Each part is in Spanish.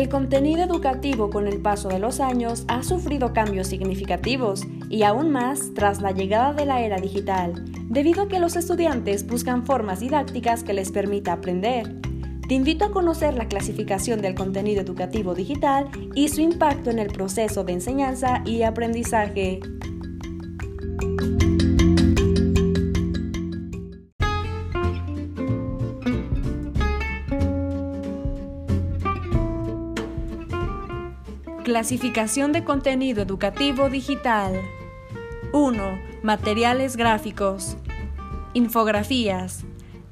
El contenido educativo con el paso de los años ha sufrido cambios significativos y aún más tras la llegada de la era digital, debido a que los estudiantes buscan formas didácticas que les permita aprender. Te invito a conocer la clasificación del contenido educativo digital y su impacto en el proceso de enseñanza y aprendizaje. Clasificación de contenido educativo digital. 1. Materiales gráficos. Infografías.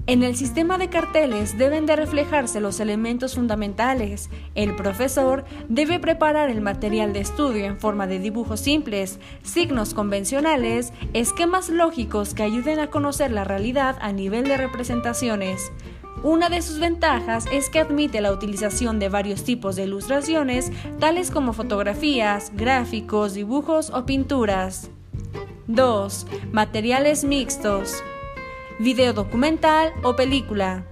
En el sistema de carteles deben de reflejarse los elementos fundamentales. El profesor debe preparar el material de estudio en forma de dibujos simples, signos convencionales, esquemas lógicos que ayuden a conocer la realidad a nivel de representaciones. Una de sus ventajas es que admite la utilización de varios tipos de ilustraciones, tales como fotografías, gráficos, dibujos o pinturas. 2. Materiales mixtos. Video documental o película.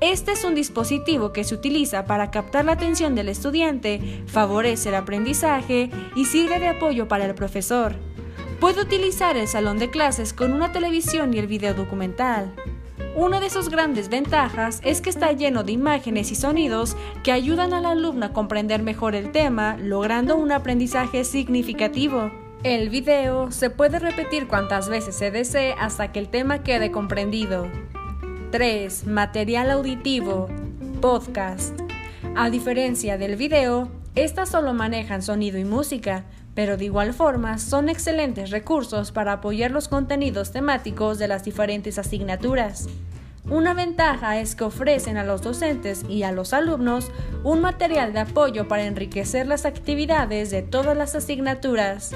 Este es un dispositivo que se utiliza para captar la atención del estudiante, favorece el aprendizaje y sirve de apoyo para el profesor. Puede utilizar el salón de clases con una televisión y el video documental. Una de sus grandes ventajas es que está lleno de imágenes y sonidos que ayudan al alumno a comprender mejor el tema, logrando un aprendizaje significativo. El video se puede repetir cuantas veces se desee hasta que el tema quede comprendido. 3. Material auditivo. Podcast. A diferencia del video, estas solo manejan sonido y música, pero de igual forma son excelentes recursos para apoyar los contenidos temáticos de las diferentes asignaturas. Una ventaja es que ofrecen a los docentes y a los alumnos un material de apoyo para enriquecer las actividades de todas las asignaturas.